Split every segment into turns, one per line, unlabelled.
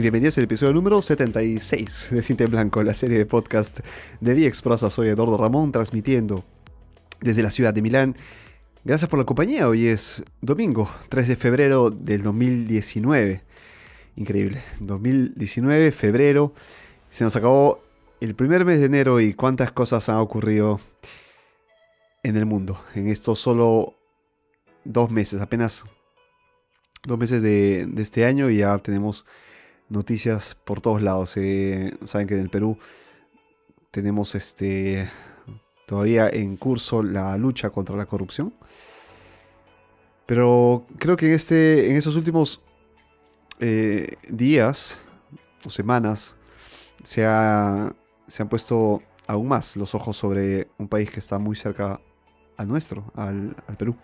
y bienvenidos al episodio número 76 de Cinta en Blanco, la serie de podcast de Exprasa. Soy Eduardo Ramón, transmitiendo desde la ciudad de Milán. Gracias por la compañía. Hoy es domingo, 3 de febrero del 2019. Increíble. 2019, febrero. Se nos acabó el primer mes de enero y cuántas cosas han ocurrido en el mundo en estos solo dos meses, apenas dos meses de, este año ya tenemos noticias por todos lados. Eh, saben que en el Perú tenemos este todavía en curso la lucha contra la corrupción. Pero creo que en, este, en esos últimos eh, días o semanas se, se han puesto aún más los ojos sobre un país que está muy cerca al nuestro, al Perú.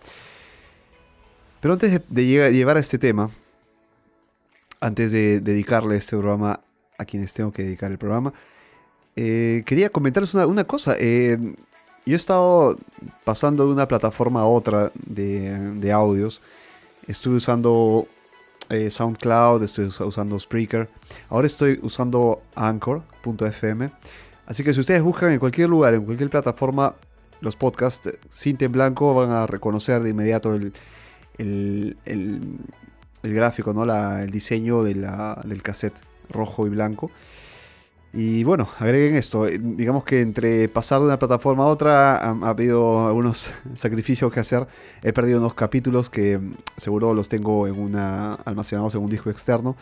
Pero antes de, llevar a este tema, antes de dedicarle este programa a quienes tengo que dedicar el programa, eh, quería comentarles una, cosa. Eh, yo he estado pasando de una plataforma a otra de, audios. Estuve usando eh, SoundCloud, estoy usando Spreaker. Ahora estoy usando Anchor.fm. Así que si ustedes buscan en cualquier lugar, en cualquier plataforma, los podcasts, Cinta en Blanco, van a reconocer de inmediato el, el, gráfico, ¿no? el diseño del cassette rojo y blanco. Y bueno, agreguen esto. Eh, digamos que entre pasar de una plataforma a otra ha, habido algunos sacrificios que hacer. He perdido unos capítulos que mm, seguro los tengo en una almacenados en un disco externo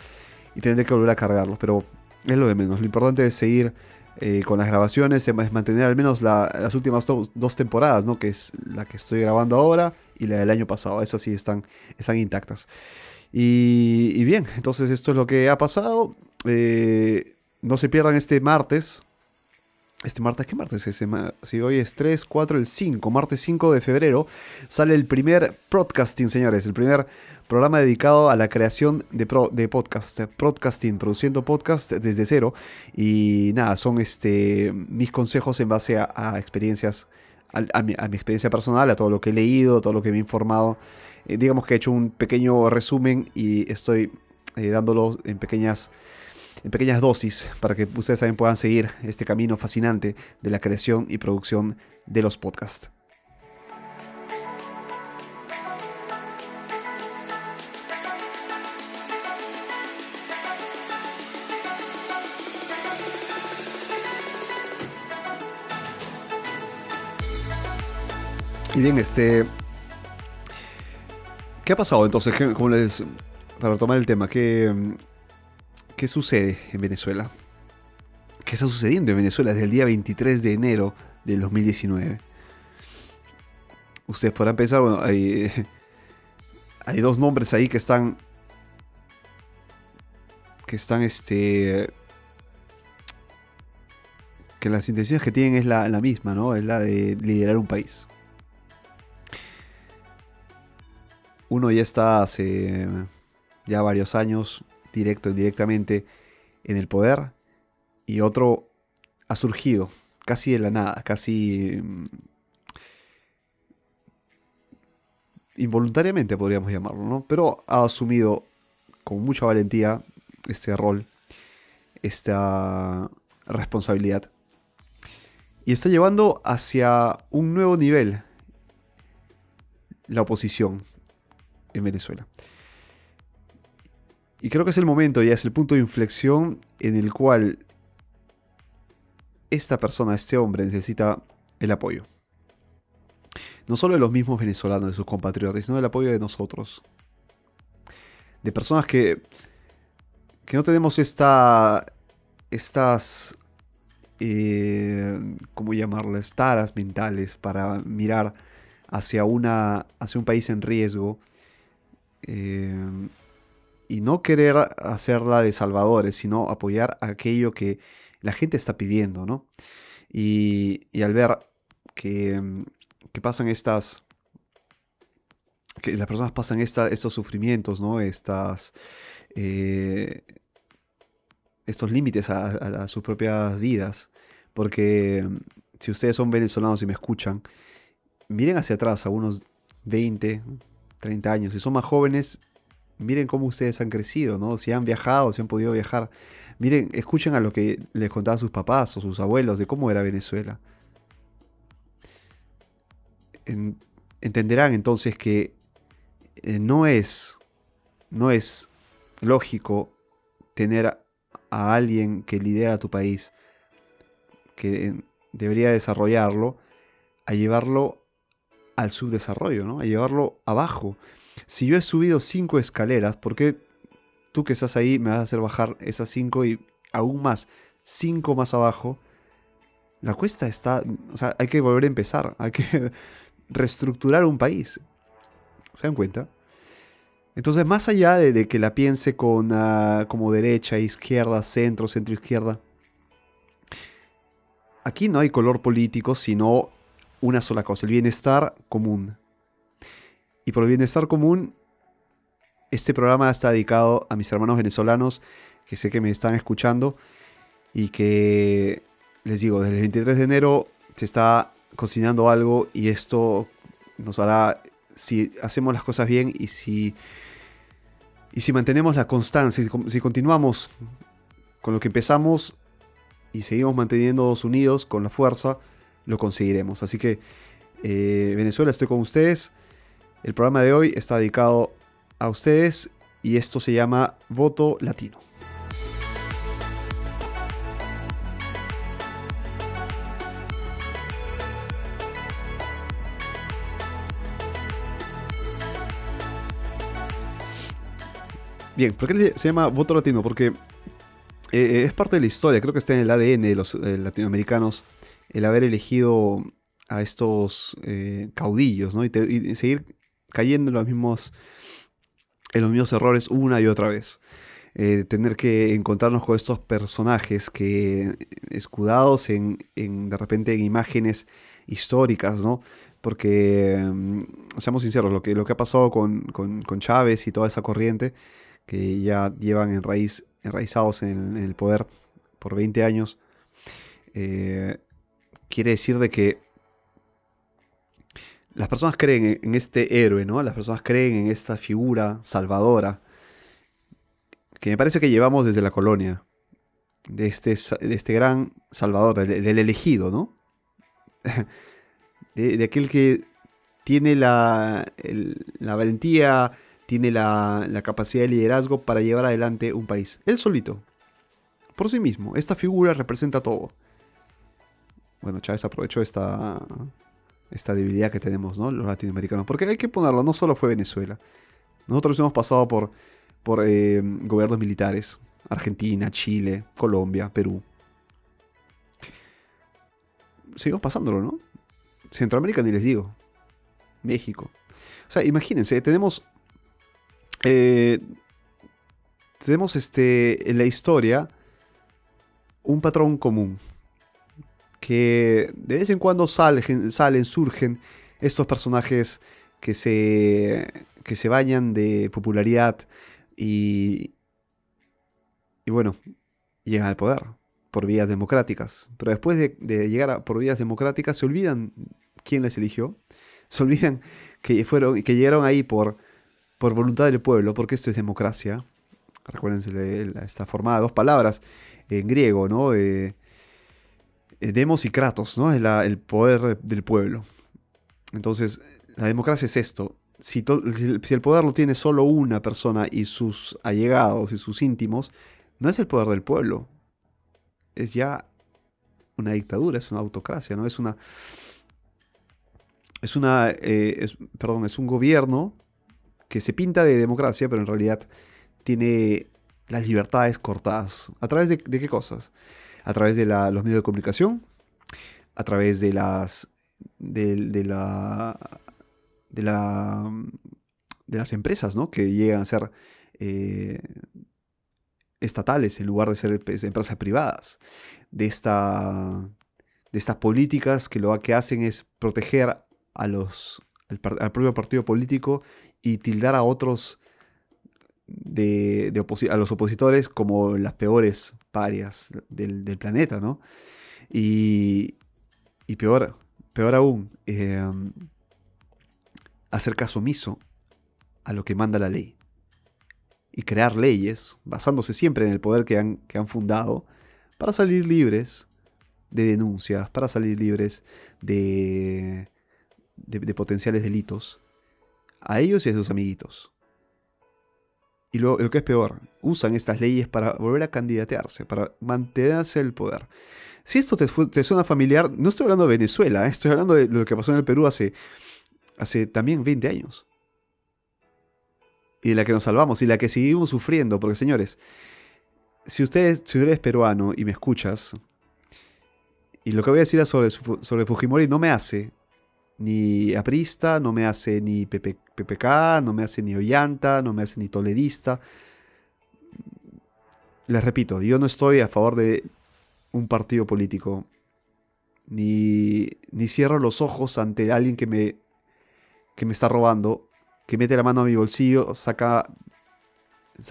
y tendré que volver a cargarlos. Pero es lo de menos. Lo importante es seguir eh, con las grabaciones, es mantener al menos las últimas dos temporadas, ¿no? Que es la que estoy grabando ahora y la del año pasado. Esas sí están, están intactas. Y, bien, entonces esto es lo que ha pasado. Eh, no se pierdan este martes. Este martes, ¿qué martes es? Si hoy es 3, 4, el 5, martes 5 de febrero, sale el primer podcasting, señores. El primer programa dedicado a la creación de, de podcast. Podcasting, produciendo podcast desde cero. Y nada, son este, mis consejos en base a experiencias a, mi, experiencia personal, a todo lo que he leído, todo lo que me he informado. Eh, digamos que he hecho un pequeño resumen y estoy eh, dándolo en pequeñas, en pequeñas dosis para que ustedes también puedan seguir este camino fascinante de la creación y producción de los podcasts. Y bien, este. ¿Qué ha pasado entonces? ¿Cómo les, para tomar el tema, ¿qué, ¿qué sucede en Venezuela? ¿Qué está sucediendo en Venezuela desde el día 23 de enero del 2019? Ustedes podrán pensar, bueno, hay, hay dos nombres ahí que están. que están este. que las intenciones que tienen es la, la misma, ¿no? Es la de liderar un país. Uno ya está hace ya varios años, directo e indirectamente, en el poder, y otro ha surgido casi de la nada, casi mm, involuntariamente podríamos llamarlo, ¿no? Pero ha asumido con mucha valentía este rol, esta responsabilidad. Y está llevando hacia un nuevo nivel la oposición en Venezuela. Y creo que es el momento, ya es el punto de inflexión en el cual esta persona, este hombre, necesita el apoyo. No solo de los mismos venezolanos, de sus compatriotas, sino el apoyo de nosotros. De personas que, que no tenemos esta, estas, eh, ¿cómo llamarlas? Taras mentales para mirar hacia, una, hacia un país en riesgo Em, y no querer hacerla de salvadores, sino apoyar aquello que la gente está pidiendo, ¿no? Y, al ver que, em, que, pasan estas, que las personas pasan estos sufrimientos, ¿no? Estas, eh, estos límites a, sus propias vidas, porque em, si ustedes son venezolanos y me escuchan, miren hacia atrás a unos 20, 30 años. Si son más jóvenes, miren cómo ustedes han crecido, ¿no? Si han viajado, si han podido viajar. Miren, escuchen a lo que les contaban sus papás o sus abuelos de cómo era Venezuela. entenderán entonces que eh, no es no es lógico tener a, alguien que lidera tu país, que debería desarrollarlo, a llevarlo al subdesarrollo, ¿no? A llevarlo abajo. Si yo he subido cinco escaleras, ¿por qué tú que estás ahí me vas a hacer bajar esas cinco y aún más, cinco más abajo? La cuesta está, o sea, hay que volver a empezar, hay que reestructurar un país. ¿Se dan cuenta? Entonces, más allá de, que la piense con, ah, como derecha, izquierda, centro, centro, izquierda, aquí no hay color político, sino una sola cosa, el bienestar común. Y por el bienestar común, este programa está dedicado a mis hermanos venezolanos, que sé que me están escuchando, y que, les digo, desde el 23 de enero se está cocinando algo y esto nos hará si hacemos las cosas bien y si, y si mantenemos la constancia, si, continuamos con lo que empezamos y seguimos manteniéndonos unidos con la fuerza, lo conseguiremos. Así que eh, Venezuela, estoy con ustedes. El programa de hoy está dedicado a ustedes y esto se llama Voto Latino. Bien, ¿por qué se llama voto latino? Porque eh, es parte de la historia, creo que está en el ADN de los eh, latinoamericanos el haber elegido a estos eh, caudillos, ¿no? Y, seguir cayendo en los mismos, en los mismos errores una y otra vez. tener que encontrarnos con estos personajes que escudados en, de repente en imágenes históricas, ¿no? Porque, mm, seamos sinceros, lo que, lo que ha pasado con, con Chávez y toda esa corriente que ya llevan en raíz, enraizados en, el poder por 20 años, eh, quiere decir de que las personas creen en este héroe, ¿no? Las personas creen en esta figura salvadora que me parece que llevamos desde la colonia, de este, de este gran salvador, del, elegido, ¿no? De, aquel que tiene la, la valentía, tiene la, capacidad de liderazgo para llevar adelante un país. Él solito, por sí mismo. Esta figura representa todo. Bueno, Chávez aprovechó esta, esta debilidad que tenemos, ¿no? Los latinoamericanos. Porque hay que ponerlo, no solo fue Venezuela. Nosotros hemos pasado por, por eh, gobiernos militares. Argentina, Chile, Colombia, Perú. Seguimos pasándolo, ¿no? Centroamérica ni les digo. México. O sea, imagínense, tenemos eh, tenemos este, en la historia un patrón común. Que de vez en cuando salen, salen surgen estos personajes que se, que se bañan de popularidad y, y bueno, llegan al poder por vías democráticas. Pero después de, llegar por vías democráticas se olvidan quién les eligió, se olvidan que, fueron, que llegaron ahí por por voluntad del pueblo, porque esto es democracia. Recuérdense, está formada dos palabras en griego, ¿no? Eh, demos y kratos, ¿no? Es el poder del pueblo. Entonces, la democracia es esto. Si, el poder lo tiene solo una persona y sus allegados y sus íntimos, no es el poder del pueblo. Es ya una dictadura, es una autocracia, ¿no? Es una. Es una. Eh, perdón, es un gobierno que se pinta de democracia, pero en realidad tiene las libertades cortadas. ¿A través de, qué cosas? A través de los medios de comunicación, a través de las. de, la. de la. de las empresas, ¿no? Que llegan a ser. Eh, estatales en lugar de ser empresas privadas. De esta. de estas políticas que lo que hacen es proteger a los. al propio partido político y tildar a otros de, a los opositores como las peores parias del, planeta, ¿no? Y, y peor, peor aún, em, hacer caso omiso a lo que manda la ley. y crear leyes, basándose siempre en el poder que han, fundado, para salir libres de denuncias, para salir libres de, de, potenciales delitos, a ellos y a sus amiguitos. Y lo, lo, que es peor, usan estas leyes para volver a candidatearse, para mantenerse el poder. Si esto te, suena familiar, no estoy hablando de Venezuela, ¿eh? estoy hablando de lo que pasó en el Perú hace, hace también 20 años. Y de la que nos salvamos y la que seguimos sufriendo, porque señores, si, ustedes, si eres peruano y me escuchas, y lo que voy a decir sobre, sobre Fujimori no me hace ni aprista, no me hace ni PPK, no me hace ni Ollanta, no me hace ni toledista. Les repito, yo no estoy a favor de un partido político, ni, ni cierro los ojos ante alguien que me, que me está robando, que mete la mano a mi bolsillo, saca,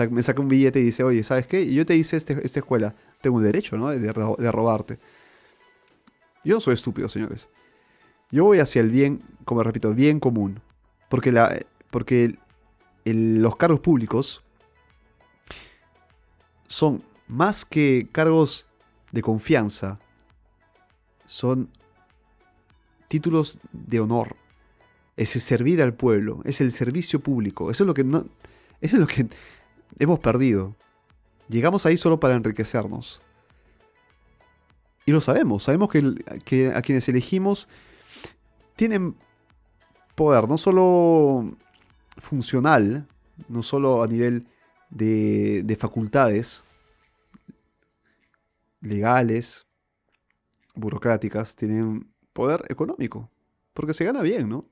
me saca un billete y dice, oye, ¿sabes qué? Yo te hice este, esta escuela, tengo derecho, ¿no? De, de robarte. Yo no soy estúpido, señores. Yo voy hacia el bien, como repito, bien común. Porque, la, porque los cargos públicos son más que cargos de confianza, son títulos de honor. Es el servir al pueblo, es el servicio público. Eso es lo que no, eso es lo que hemos perdido. Llegamos ahí solo para enriquecernos. Y lo sabemos, sabemos que, que a quienes elegimos tienen poder, no solo funcional, no solo a nivel de, facultades legales, burocráticas, tienen poder económico, porque se gana bien, ¿no?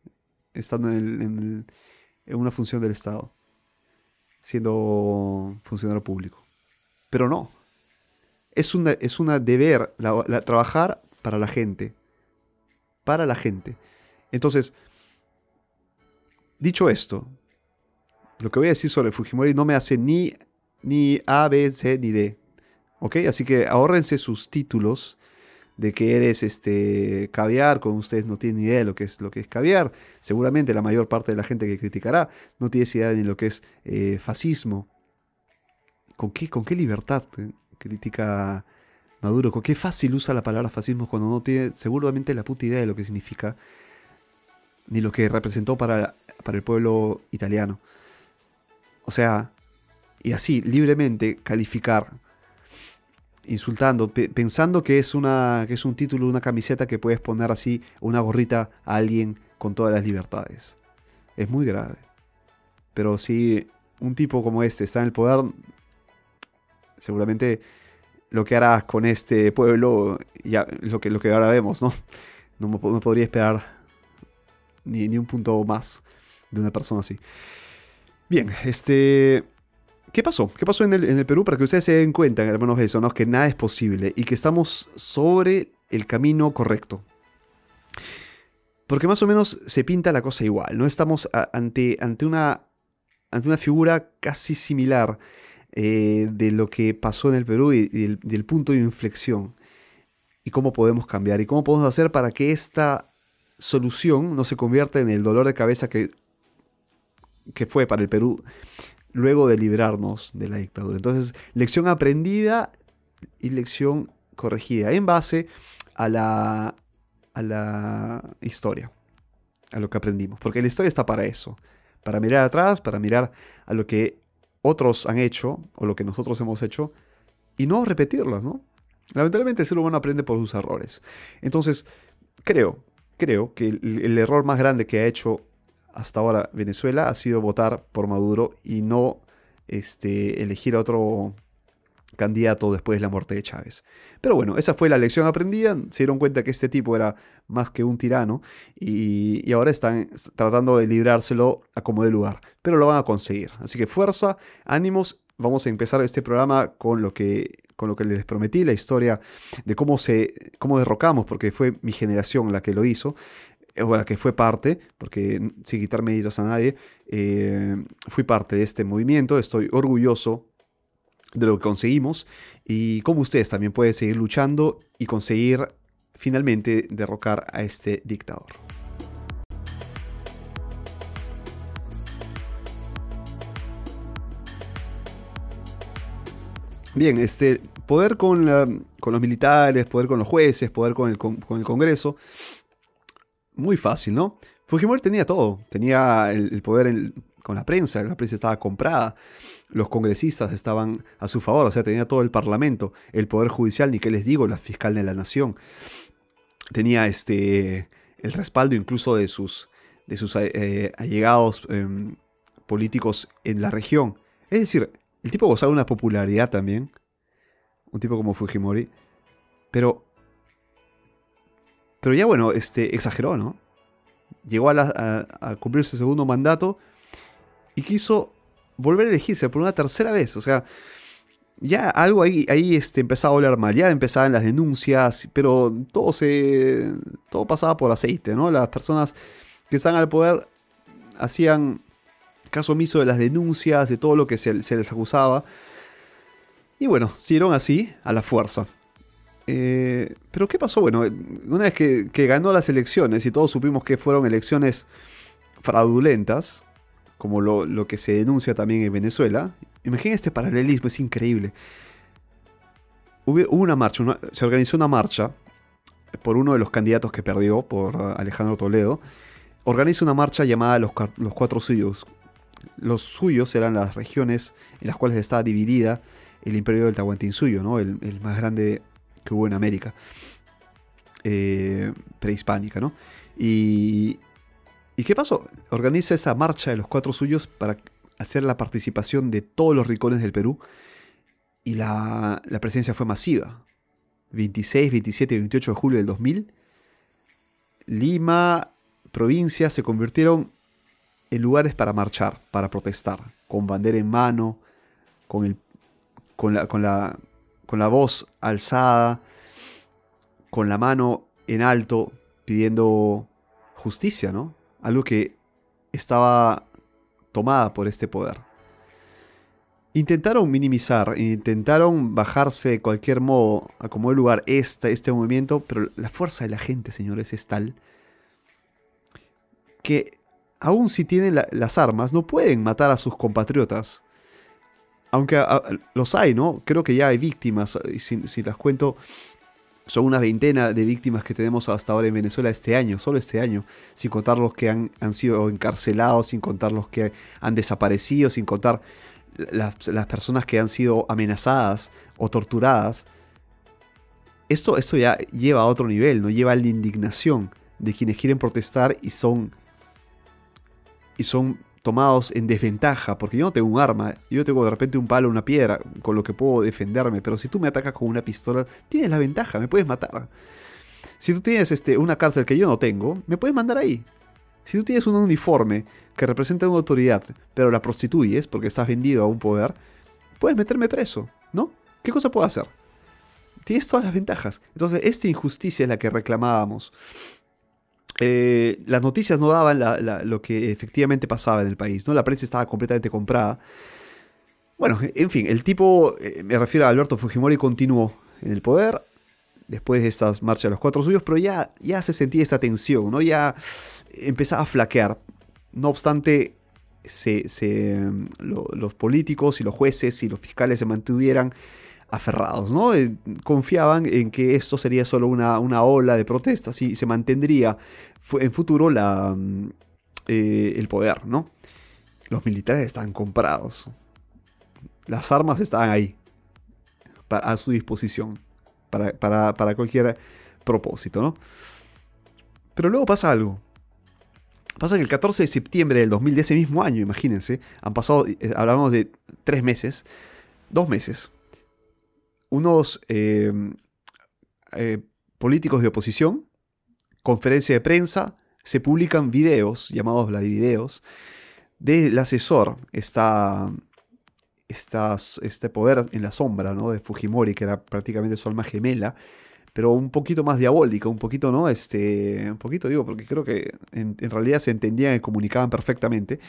Estando en, una función del Estado, siendo funcionario público. Pero no, es una, es una deber trabajar para la gente, para la gente. Entonces, dicho esto, lo que voy a decir sobre Fujimori no me hace ni, ni A, B, C, ni D. ¿Ok? Así que ahórrense sus títulos de que eres este caviar, cuando ustedes no tienen ni idea de lo que es lo que es caviar. Seguramente la mayor parte de la gente que criticará no tiene idea de lo que es eh, fascismo. ¿Con qué, ¿Con qué libertad critica Maduro? ¿Con qué fácil usa la palabra fascismo cuando no tiene seguramente la puta idea de lo que significa? ni lo que representó para, para el pueblo italiano. O sea, y así, libremente calificar, insultando, pensando que es, una, que es un título, una camiseta que puedes poner así, una gorrita a alguien con todas las libertades. Es muy grave. Pero si un tipo como este está en el poder, seguramente lo que hará con este pueblo, ya lo que, lo que ahora vemos, ¿no? No, no podría esperar ni, un punto más de una persona así. Bien, este... ¿Qué pasó? ¿Qué pasó en el, Perú? Para que ustedes se den cuenta, hermanos ¿no? que nada es posible y que estamos sobre el camino correcto. Porque más o menos se pinta la cosa igual, ¿no? Estamos ante, ante, una, ante una figura casi similar eh, de lo que pasó en el Perú y, y del punto de inflexión. Y cómo podemos cambiar y cómo podemos hacer para que esta solución no se convierte en el dolor de cabeza que, que fue para el Perú luego de librarnos de la dictadura. Entonces, lección aprendida y lección corregida en base a la, a la historia, a lo que aprendimos. Porque la historia está para eso, para mirar atrás, para mirar a lo que otros han hecho o lo que nosotros hemos hecho y no repetirlas, ¿no? Lamentablemente el ser humano aprende por sus errores. Entonces, creo creo que el, error más grande que ha hecho hasta ahora Venezuela ha sido votar por Maduro y no este, elegir a otro candidato después de la muerte de Chávez. Pero bueno, esa fue la lección aprendida. Se dieron cuenta que este tipo era más que un tirano y, ahora están tratando de librárselo a como de lugar. Pero lo van a conseguir. Así que fuerza, ánimos. Vamos a empezar este programa con lo que con lo que les prometí, la historia de cómo, se, cómo derrocamos, porque fue mi generación la que lo hizo, eh, o la que fue parte, porque sin quitar méritos a nadie, eh, fui parte de este movimiento, estoy orgulloso de lo que conseguimos y como ustedes también pueden seguir luchando y conseguir finalmente derrocar a este dictador. Bien, este, poder con, los militares, poder con los jueces, poder con el, con el Congreso. Muy fácil, ¿no? Fujimori tenía todo. Tenía el, poder con la prensa, la prensa estaba comprada, los congresistas estaban a su favor, o sea, tenía todo el parlamento, el poder judicial, ni qué les digo, la fiscal de la nación. Tenía este, el respaldo incluso de sus, de sus eh, allegados em, políticos en la región. Es decir, el tipo gozaba de una popularidad también, un tipo como Fujimori, pero, pero ya bueno, este, exageró, ¿no? llegó a, cumplir su segundo mandato y quiso volver a elegirse por una tercera vez. O sea, ya algo ahí, ahí este, empezaba a oler mal, ya empezaban las denuncias, pero todo, se, todo pasaba por aceite, ¿no? Las personas que están al poder hacían caso omiso de las denuncias, de todo lo que se, les acusaba. Y bueno, siguieron así, a la fuerza. Eh, pero ¿qué pasó? Bueno, una vez que, ganó las elecciones y todos supimos que fueron elecciones fraudulentas, como lo, que se denuncia también en Venezuela, imaginen este paralelismo, es increíble. Hubo, una marcha, se organizó una marcha por uno de los candidatos que perdió, por Alejandro Toledo. Organiza una marcha llamada Los, Cuatro Suyos. Los suyos eran las regiones en las cuales estaba dividida el imperio del Tahuantinsuyo, ¿no? el, el más grande que hubo en América eh, prehispánica, ¿no? Y, ¿Y qué pasó? Organiza esa marcha de los cuatro suyos para hacer la participación de todos los rincones del Perú y la, presencia fue masiva. 26, 27 y 28 de julio del 2000, Lima, provincia, se convirtieron en lugares para marchar, para protestar, con bandera en mano, con, con, la, con, la, con la voz alzada, con la mano en alto, pidiendo justicia, ¿no? Algo que estaba tomada por este poder. Intentaron minimizar, intentaron bajarse de cualquier modo a como el lugar este, este movimiento, pero la fuerza de la gente, señores, es tal que aun si tienen las armas, no pueden matar a sus compatriotas aunque los hay, ¿no? Creo que ya hay víctimas, si, las cuento, son una veintena de víctimas que tenemos hasta ahora en Venezuela este año, solo este año, sin contar los que han, sido encarcelados, sin contar los que han desaparecido, sin contar las, las personas que han sido amenazadas o torturadas. Esto, esto ya lleva a otro nivel, ¿no? Lleva a la indignación de quienes quieren protestar y son, y son tomados en desventaja, porque yo no tengo un arma, yo tengo de repente un palo, una piedra, con lo que puedo defenderme, pero si tú me atacas con una pistola, tienes la ventaja, me puedes matar. Si tú tienes este, una cárcel que yo no tengo, me puedes mandar ahí. Si tú tienes un uniforme que representa una autoridad, pero la prostituyes porque estás vendido a un poder, puedes meterme preso, ¿no? ¿Qué cosa puedo hacer? Tienes todas las ventajas. Entonces, esta injusticia es la que reclamábamos. Eh, las noticias no daban lo que efectivamente pasaba en el país, ¿no? La prensa estaba completamente comprada. Bueno, en fin, el tipo, eh, me refiero a Alberto Fujimori, continuó en el poder después de estas marchas de los cuatro suyos, pero ya, ya se sentía esta tensión, ¿no? Ya empezaba a flaquear. No obstante, los políticos y los jueces y los fiscales se mantuvieran aferrados, ¿no? Eh, confiaban en que esto sería solo una, una ola de protestas y se mantendría en futuro la, mm, eh, el poder, ¿no? Los militares estaban comprados. Las armas estaban ahí, a su disposición, para, cualquier propósito, ¿no? Pero luego pasa algo. Pasa que el 14 de septiembre del 2000, de ese mismo año, imagínense, han pasado, eh, hablamos de tres meses, dos meses, unos eh, políticos de oposición conferencia de prensa, se publican videos, llamados videos, del asesor, esta, este poder en la sombra ¿no? de Fujimori, que era prácticamente su alma gemela, pero un poquito más diabólica, un poquito, ¿no? Este, un poquito digo, porque creo que en, realidad se entendían y comunicaban perfectamente.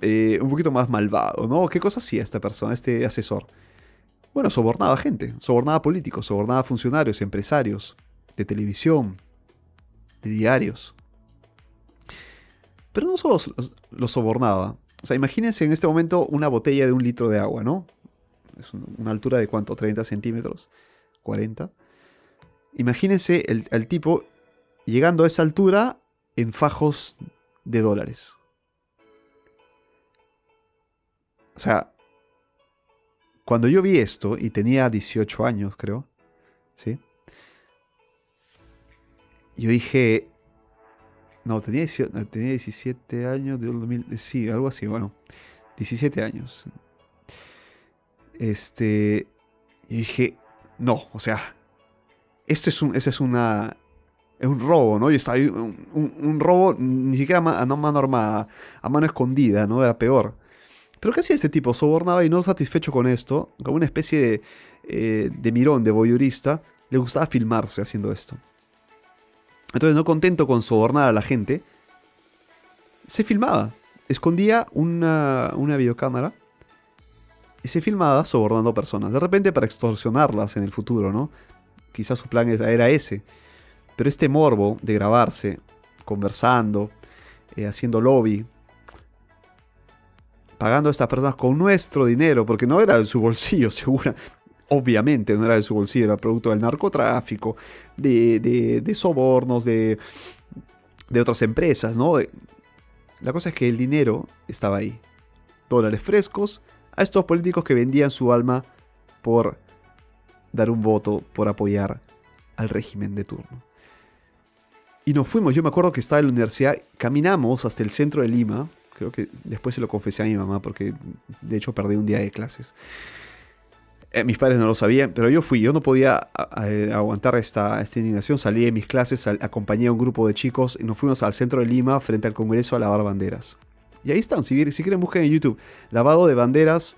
Eh, un poquito más malvado, ¿no? ¿Qué cosa hacía esta persona, este asesor? Bueno, sobornaba gente, sobornaba políticos, sobornaba funcionarios, empresarios de televisión, de diarios. Pero no solo los sobornaba. O sea, imagínense en este momento una botella de un litro de agua, ¿no? Es una altura de cuánto, 30 centímetros, 40. Imagínense el, tipo llegando a esa altura en fajos de dólares. O sea, cuando yo vi esto y tenía 18 años, creo, ¿sí? Yo dije, no, tenía, tenía 17 años, de 2000, sí, algo así, bueno, 17 años. Este, y dije, no, o sea, esto es un, es una, es un robo, ¿no? Y está ahí, un, robo ni siquiera a, mano armada, a mano escondida, ¿no? Era peor. Pero ¿qué hacía este tipo? Sobornaba y no satisfecho con esto, como una especie de, eh, de mirón, de voyeurista, le gustaba filmarse haciendo esto. Entonces, no contento con sobornar a la gente, se filmaba. Escondía una, una videocámara y se filmaba sobornando personas. De repente para extorsionarlas en el futuro, ¿no? Quizás su plan era ese. Pero este morbo de grabarse, conversando, eh, haciendo lobby, pagando a estas personas con nuestro dinero, porque no era de su bolsillo, segura. Obviamente no era de su bolsillo, era producto del narcotráfico, de, sobornos, de, de otras empresas, ¿no? La cosa es que el dinero estaba ahí. Dólares frescos a estos políticos que vendían su alma por dar un voto, por apoyar al régimen de turno. Y nos fuimos, yo me acuerdo que estaba en la universidad, caminamos hasta el centro de Lima, creo que después se lo confesé a mi mamá porque de hecho perdí un día de clases. Eh, mis padres no lo sabían, pero yo fui, yo no podía aguantar esta, esta, indignación, salí de mis clases, acompañé a un grupo de chicos y nos fuimos al centro de Lima frente al Congreso a lavar banderas. Y ahí están, si, si quieren busquen en YouTube. Lavado de banderas,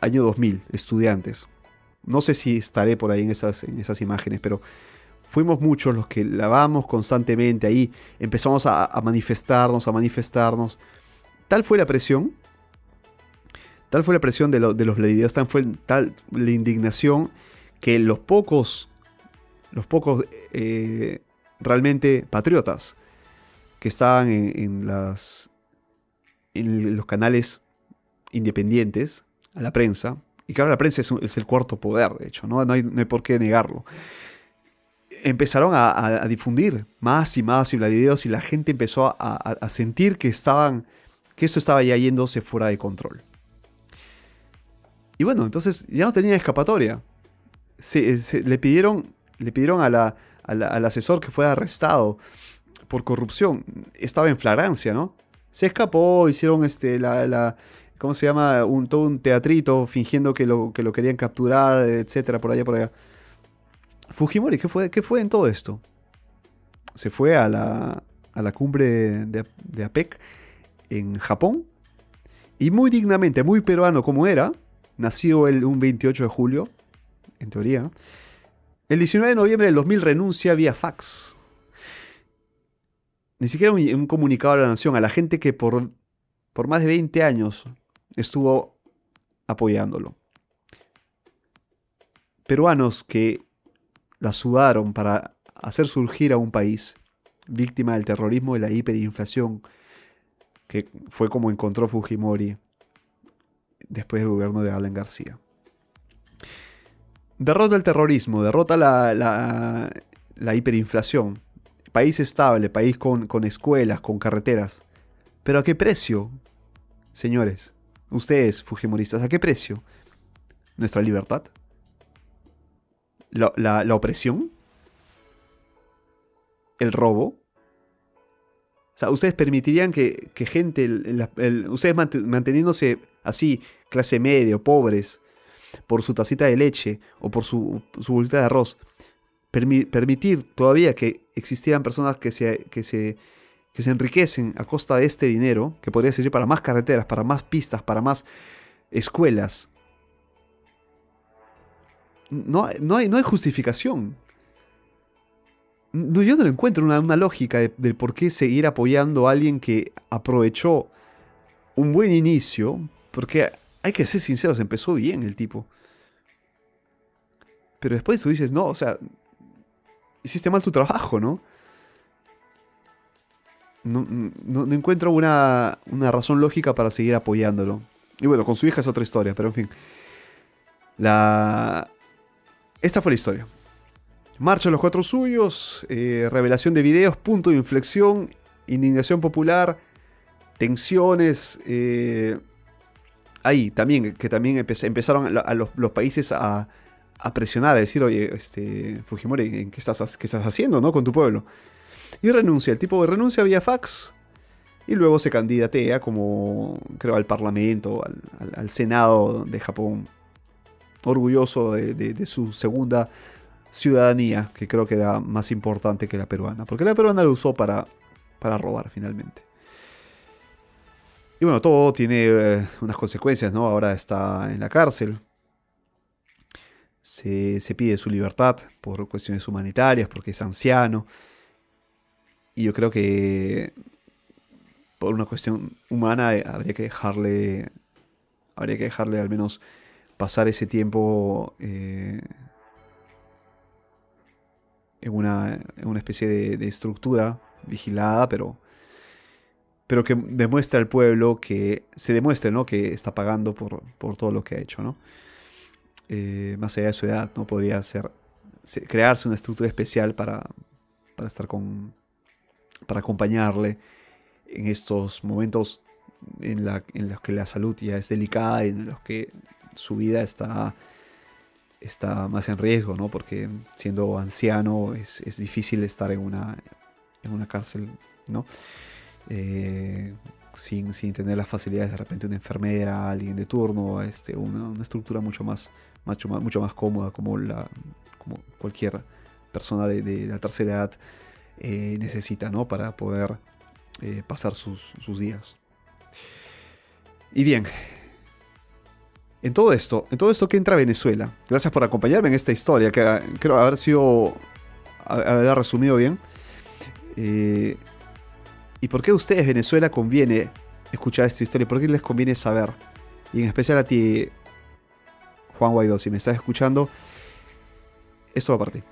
año 2000, estudiantes. No sé si estaré por ahí en esas, en esas imágenes, pero fuimos muchos los que lavamos constantemente ahí. Empezamos a, manifestarnos, a manifestarnos. Tal fue la presión, tal fue la presión de, los videos, tal fue la indignación que los pocos, los pocos eh, realmente patriotas que estaban en los canales independientes, a la prensa, y claro, la prensa es, el cuarto poder, de hecho, ¿no? Hay, por qué negarlo. Empezaron a, difundir más y más y y la gente empezó a, sentir que estaban, que esto estaba ya yéndose fuera de control. Y bueno, entonces ya no tenía escapatoria. le pidieron, le pidieron al asesor que fuera arrestado por corrupción. Estaba en flagrancia, ¿no? se escapó, hicieron este, la, la ¿cómo se llama? Un, todo un teatrito fingiendo que lo, que lo querían capturar, etcétera, por allá, por allá. Fujimori, ¿qué fue, qué fue en todo esto? Se fue a la, a la cumbre de, de APEC en Japón y muy dignamente, muy peruano como era, nació el, un 28 de julio, en teoría. El 19 de noviembre del 2000 renuncia vía fax ni siquiera un, comunicado a la nación, a la gente que por, por más de 20 años estuvo apoyándolo. Peruanos que la sudaron para hacer surgir a un país víctima del terrorismo y la hiperinflación, que fue como encontró Fujimori después del gobierno de Alan García. Derrota el terrorismo, derrota la, la hiperinflación, país estable, país con, escuelas, con carreteras. Pero ¿a qué precio? Señores, ustedes, Fujimoristas, ¿a qué precio? ¿Nuestra libertad? ¿La, opresión? ¿El robo? O sea, ¿ustedes permitirían que, gente, ustedes manteniéndose así, clase media, pobres, por su tacita de leche o por su, su bolita de arroz, permitir todavía que existieran personas que se, que, se, que se enriquecen a costa de este dinero, que podría servir para más carreteras, para más pistas, para más escuelas. No, no, hay, no hay justificación. No, yo no le encuentro una, lógica del por qué seguir apoyando a alguien que aprovechó un buen inicio, porque hay que ser sinceros, empezó bien el tipo. Pero después tú dices, no, o sea, hiciste mal tu trabajo, ¿no? No, encuentro una, razón lógica para seguir apoyándolo. Y bueno, con su hija es otra historia, pero en fin. La... Esta fue la historia. Marcha los cuatro suyos, eh, revelación de videos, punto de inflexión, indignación popular, tensiones. Eh, ahí también, que también empezaron los, países a, presionar, a decir, oye, este, Fujimori, ¿qué estás, qué estás haciendo no? con tu pueblo? Y renuncia, el tipo renuncia vía fax y luego se candidatea como, creo, al Parlamento, al, Senado de Japón, orgulloso de, su segunda ciudadanía, que creo que era más importante que la peruana, porque la peruana lo usó para, para robar finalmente. Y bueno, todo tiene eh, unas consecuencias, ¿no? Ahora está en la cárcel. Se, se, pide su libertad por cuestiones humanitarias, porque es anciano. Y yo creo que por una cuestión humana eh, habría que dejarle. Habría que dejarle al menos pasar ese tiempo eh, en, una, en, una, especie de estructura vigilada, pero pero que demuestre al pueblo que se demuestre ¿no? que está pagando por, todo lo que ha hecho. ¿no? Eh, más allá de su edad, no podría ser, crearse una estructura especial para, para estar con para acompañarle en estos momentos en, la, en, los que la salud ya es delicada y en los que su vida está, está más en riesgo, ¿no? porque siendo anciano es, es difícil estar en una, en una cárcel. ¿no? Eh, sin, tener las facilidades de repente una enfermera, alguien de turno, este, una, estructura mucho más, mucho más, mucho más cómoda como, la, como cualquier persona de, la tercera edad eh, necesita ¿no? para poder eh, pasar sus, días. Y bien, en todo esto, en todo esto que entra Venezuela, gracias por acompañarme en esta historia, que creo haber sido, haber resumido bien. ¿Y por qué a ustedes, Venezuela, conviene escuchar esta historia? ¿Por qué les conviene saber? Y en especial a ti, Juan Guaidó, si me estás escuchando, esto va para ti.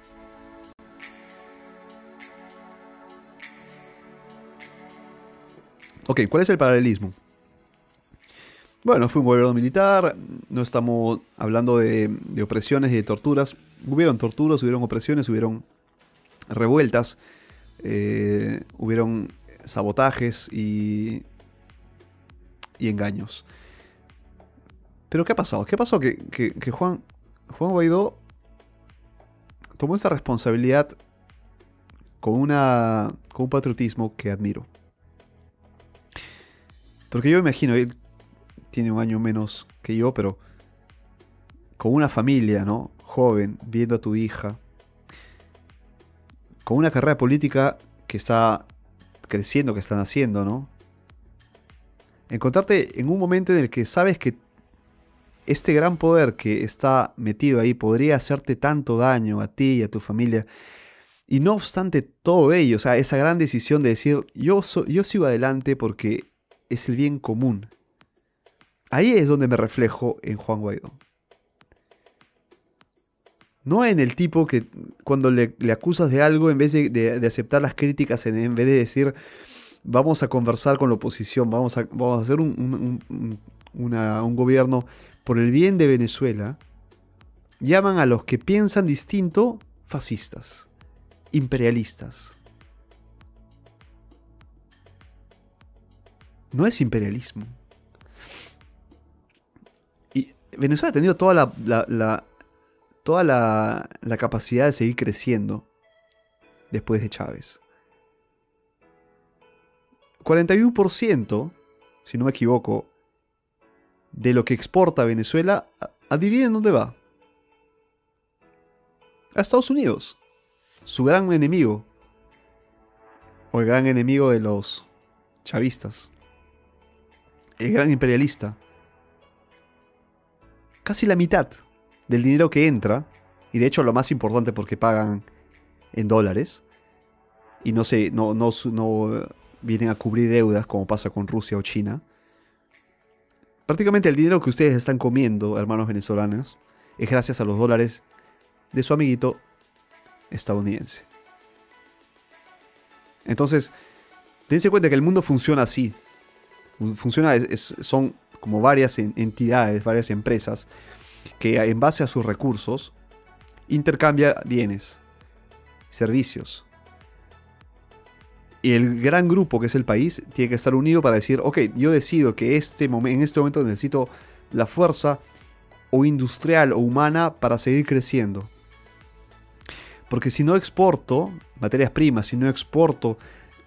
Ok, ¿cuál es el paralelismo? Bueno, fue un gobierno militar, no estamos hablando de, opresiones y de torturas. Hubieron torturas, hubieron opresiones, hubieron revueltas, eh, hubieron sabotajes y, y engaños. Pero ¿qué ha pasado? ¿Qué pasó? Que, que, Juan, Juan Guaidó tomó esta responsabilidad con, una, con un patriotismo que admiro. Porque yo imagino, él tiene un año menos que yo, pero con una familia, ¿no? Joven, viendo a tu hija, con una carrera política que está creciendo que están haciendo, ¿no? Encontrarte en un momento en el que sabes que este gran poder que está metido ahí podría hacerte tanto daño a ti y a tu familia. Y no obstante todo ello, o sea, esa gran decisión de decir, yo, yo sigo adelante porque es el bien común. Ahí es donde me reflejo en Juan Guaidó. No en el tipo que cuando le, acusas de algo, en vez de, aceptar las críticas, en, vez de decir, vamos a conversar con la oposición, vamos a, hacer un, gobierno por el bien de Venezuela, llaman a los que piensan distinto fascistas, imperialistas. No es imperialismo. Venezuela ha tenido toda la toda la, capacidad de seguir creciendo después de Chávez. 41%, si no me equivoco, de lo que exporta Venezuela, adivinen dónde va. A Estados Unidos, su gran enemigo, o el gran enemigo de los chavistas, el gran imperialista. Casi la mitad del dinero que entra, y de hecho lo más importante porque pagan en dólares, y no, se, no, no, no vienen a cubrir deudas como pasa con Rusia o China. Prácticamente el dinero que ustedes están comiendo, hermanos venezolanos, es gracias a los dólares de su amiguito estadounidense. Entonces, dense cuenta que el mundo funciona así. Funciona, son como varias entidades, varias empresas que en base a sus recursos intercambia bienes, servicios. Y el gran grupo que es el país tiene que estar unido para decir, ok, yo decido que este en este momento necesito la fuerza o industrial o humana para seguir creciendo. Porque si no exporto materias primas, si no exporto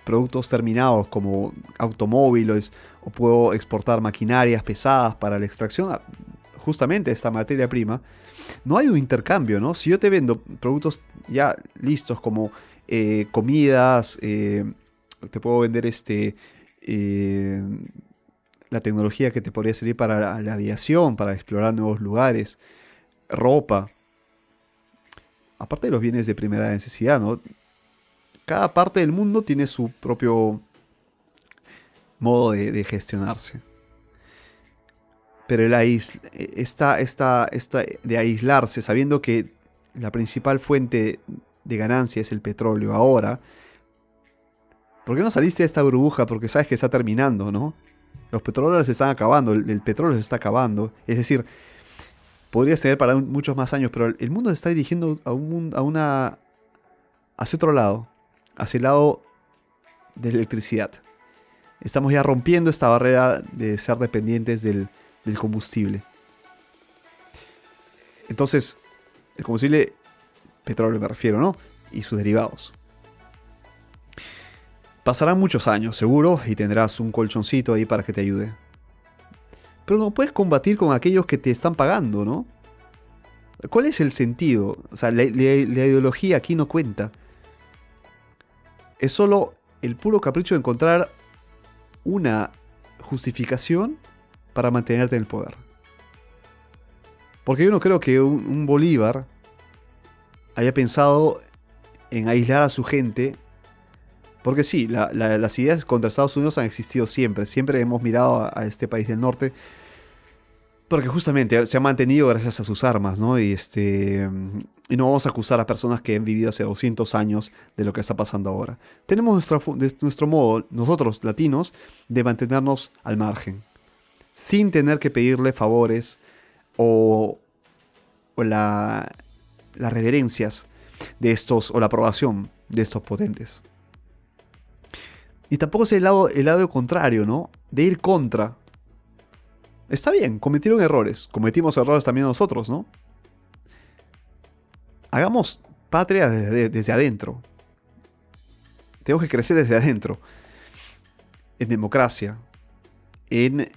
productos terminados como automóviles o puedo exportar maquinarias pesadas para la extracción, ah, justamente esta materia prima, no hay un intercambio, ¿no? Si yo te vendo productos ya listos como eh, comidas, eh, te puedo vender este eh, la tecnología que te podría servir para la, aviación, para explorar nuevos lugares, ropa, aparte de los bienes de primera necesidad, ¿no? Cada parte del mundo tiene su propio modo de, gestionarse. Pero el esta, esta, esta de aislarse, sabiendo que la principal fuente de ganancia es el petróleo ahora, ¿por qué no saliste de esta burbuja? Porque sabes que está terminando, ¿no? Los petróleos se están acabando, el, petróleo se está acabando. Es decir, podrías tener para muchos más años, pero el mundo se está dirigiendo a, un, a una. hacia otro lado, hacia el lado de la electricidad. Estamos ya rompiendo esta barrera de ser dependientes del, combustible. Entonces, el combustible, petróleo me refiero, ¿no? Y sus derivados. Pasarán muchos años, seguro, y tendrás un colchoncito ahí para que te ayude. Pero no puedes combatir con aquellos que te están pagando, ¿no? ¿Cuál es el sentido? O sea, la, ideología aquí no cuenta. Es solo el puro capricho de encontrar una justificación para mantenerte en el poder. Porque yo no creo que un Bolívar haya pensado en aislar a su gente porque sí, las ideas contra Estados Unidos han existido siempre. Siempre hemos mirado a, este país del norte. Porque justamente se ha mantenido gracias a sus armas, ¿no? Y, este, y no vamos a acusar a personas que han vivido hace 200 años de lo que está pasando ahora. Tenemos nuestro modo, nosotros latinos, de mantenernos al margen. Sin tener que pedirle favores o, o la, las reverencias de estos, o la aprobación de estos potentes. Y tampoco es el lado, el lado contrario, ¿no? De ir contra. Está bien, cometieron errores. Cometimos errores también nosotros, ¿no? Hagamos patria desde, adentro. Tenemos que crecer desde adentro. En democracia. En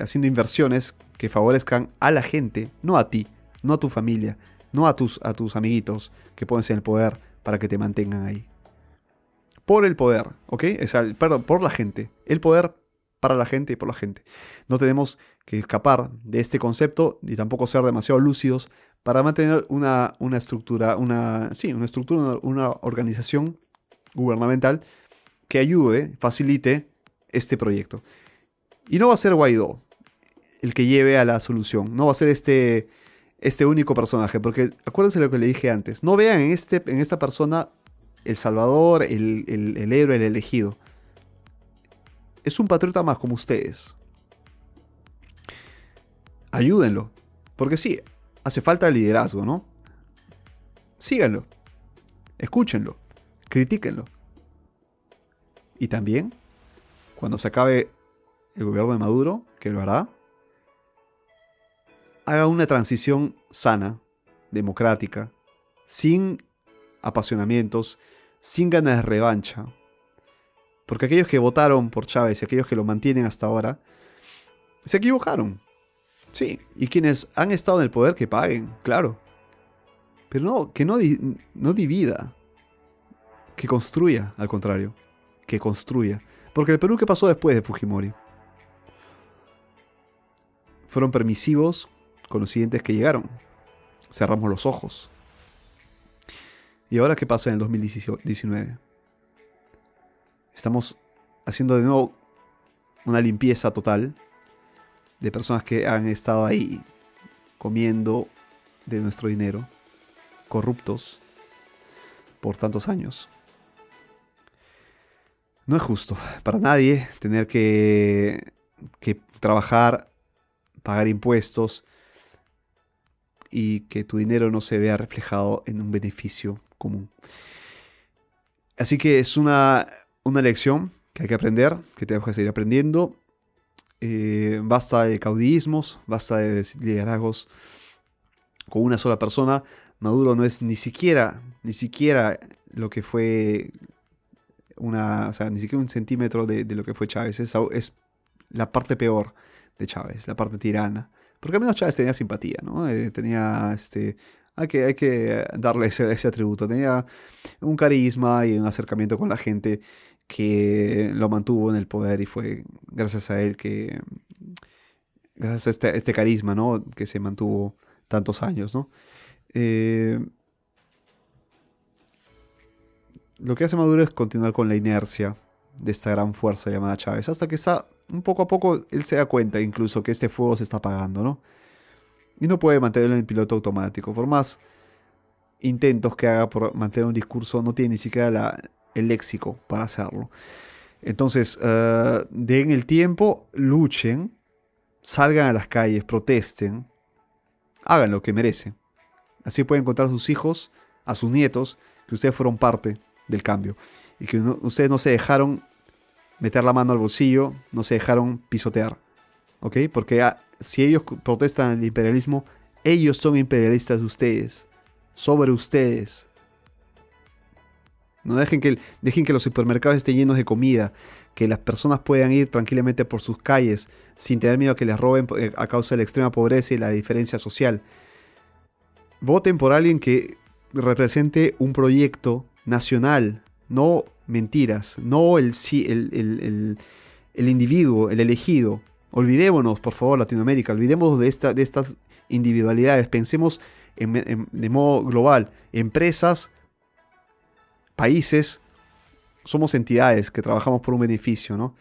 haciendo inversiones que favorezcan a la gente, no a ti, no a tu familia, no a tus, a tus amiguitos que ser en el poder para que te mantengan ahí por el poder, ¿ok? Perdón, por la gente. El poder para la gente y por la gente. No tenemos que escapar de este concepto ni tampoco ser demasiado lúcidos para mantener una, una estructura, una, sí, una estructura, una, organización gubernamental que ayude, facilite este proyecto. Y no va a ser Guaidó el que lleve a la solución, no va a ser este, este único personaje, porque acuérdense lo que le dije antes, no vean en, este, en esta persona el Salvador, el, el, héroe, el elegido. Es un patriota más como ustedes. Ayúdenlo. Porque sí, hace falta liderazgo, ¿no? Síganlo. Escúchenlo. Critíquenlo. Y también, cuando se acabe el gobierno de Maduro, que lo hará, haga una transición sana, democrática, sin apasionamientos, sin ganas de revancha. Porque aquellos que votaron por Chávez y aquellos que lo mantienen hasta ahora, se equivocaron. Sí, y quienes han estado en el poder que paguen, claro. Pero no, que no, no divida, que construya, al contrario, que construya. Porque el Perú que pasó después de Fujimori. Fueron permisivos con los siguientes que llegaron. Cerramos los ojos. ¿Y ahora qué pasa en el 2019? Estamos haciendo de nuevo una limpieza total de personas que han estado ahí comiendo de nuestro dinero, corruptos por tantos años. No es justo para nadie tener que, que trabajar pagar impuestos y que tu dinero no se vea reflejado en un beneficio común. Así que es una, una lección que hay que aprender, que tenemos que seguir aprendiendo. Eh, basta de caudillismos, basta de liderazgos con una sola persona. Maduro no es ni siquiera, ni siquiera lo que fue una, ni siquiera un centímetro de, lo que fue Chávez. Es, es, la parte peor de Chávez, la parte tirana. Porque al menos Chávez tenía simpatía, ¿no? Eh, tenía este. Hay que, hay que darle ese, ese, atributo. Tenía un carisma y un acercamiento con la gente que lo mantuvo en el poder y fue gracias a él que. Gracias a este, este carisma, ¿no? Que se mantuvo tantos años, ¿no? Eh, lo que hace Maduro es continuar con la inercia de esta gran fuerza llamada Chávez, hasta que está un poco a poco, él se da cuenta incluso que este fuego se está apagando, ¿no? Y no puede mantenerlo en piloto automático, por más intentos que haga por mantener un discurso, no tiene ni siquiera el léxico para hacerlo. Entonces, uh, den el tiempo, luchen, salgan a las calles, protesten, hagan lo que merecen. Así pueden encontrar a sus hijos, a sus nietos, que ustedes fueron parte del cambio. Y que ustedes no se dejaron meter la mano al bolsillo, no se dejaron pisotear. ¿Ok? Porque ah, si ellos protestan el imperialismo, ellos son imperialistas de ustedes. Sobre ustedes. No dejen que, dejen que los supermercados estén llenos de comida. Que las personas puedan ir tranquilamente por sus calles sin tener miedo a que les roben eh, a causa de la extrema pobreza y la diferencia social. Voten por alguien que represente un proyecto nacional, no mentiras, no el, el, el, individuo, el elegido. Olvidémonos, por favor, Latinoamérica, olvidémonos de, esta, de estas individualidades, pensemos de modo global. Empresas, países, somos entidades que trabajamos por un beneficio, ¿no?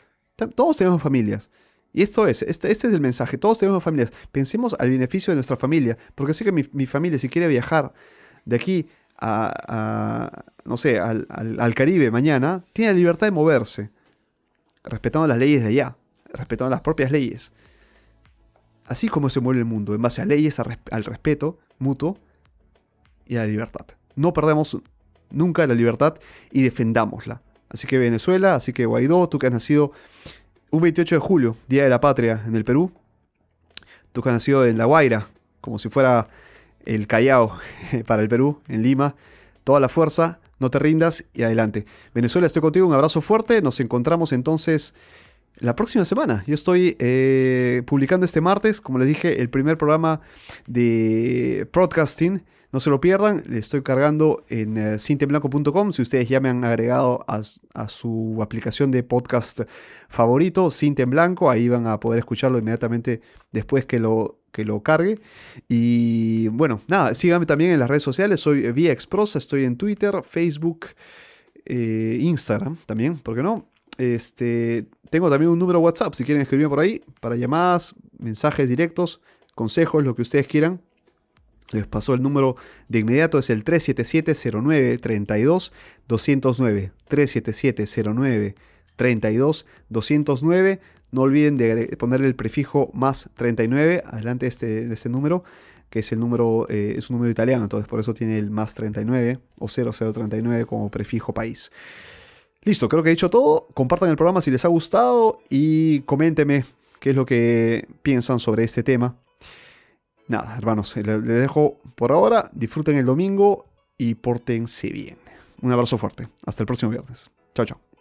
Todos tenemos familias. Y esto es, este, este, es el mensaje, todos tenemos familias. Pensemos al beneficio de nuestra familia, porque sé que mi, mi familia, si quiere viajar de aquí a, no sé, al, Caribe mañana, tiene la libertad de moverse, respetando las leyes de allá, respetando las propias leyes. Así como se mueve el mundo, en base a leyes, al respeto mutuo y a la libertad. No perdamos nunca la libertad y defendámosla. Así que Venezuela, así que Guaidó, tú que has nacido un 28 de julio, Día de la Patria en el Perú, tú que has nacido en La Guaira, como si fuera el Callao para el Perú, en Lima. Toda la fuerza, no te rindas y adelante. Venezuela, estoy contigo, un abrazo fuerte. Nos encontramos entonces la próxima semana. Yo estoy eh, publicando este martes, como les dije, el primer programa de podcasting. No se lo pierdan, le estoy cargando en uh, Si ustedes ya me han agregado a, su aplicación de podcast favorito, Cinte Blanco, ahí van a poder escucharlo inmediatamente después que lo que lo cargue. Y bueno, nada, síganme también en las redes sociales. Soy Vía Exprosa, estoy en Twitter, Facebook, eh, Instagram también, ¿por qué no? Este, tengo también un número WhatsApp si quieren escribirme por ahí para llamadas, mensajes directos, consejos, lo que ustedes quieran. Les pasó el número de inmediato, es el 377-09-32-209. 377-09-32-209. No olviden de ponerle el prefijo más 39 adelante de este, este número, que es el número, eh, es un número italiano, entonces por eso tiene el más 39 o 0039 como prefijo país. Listo, creo que he dicho todo. Compartan el programa si les ha gustado y coméntenme qué es lo que piensan sobre este tema. Nada, hermanos, les dejo por ahora. Disfruten el domingo y pórtense bien. Un abrazo fuerte. Hasta el próximo viernes. Chao, chao.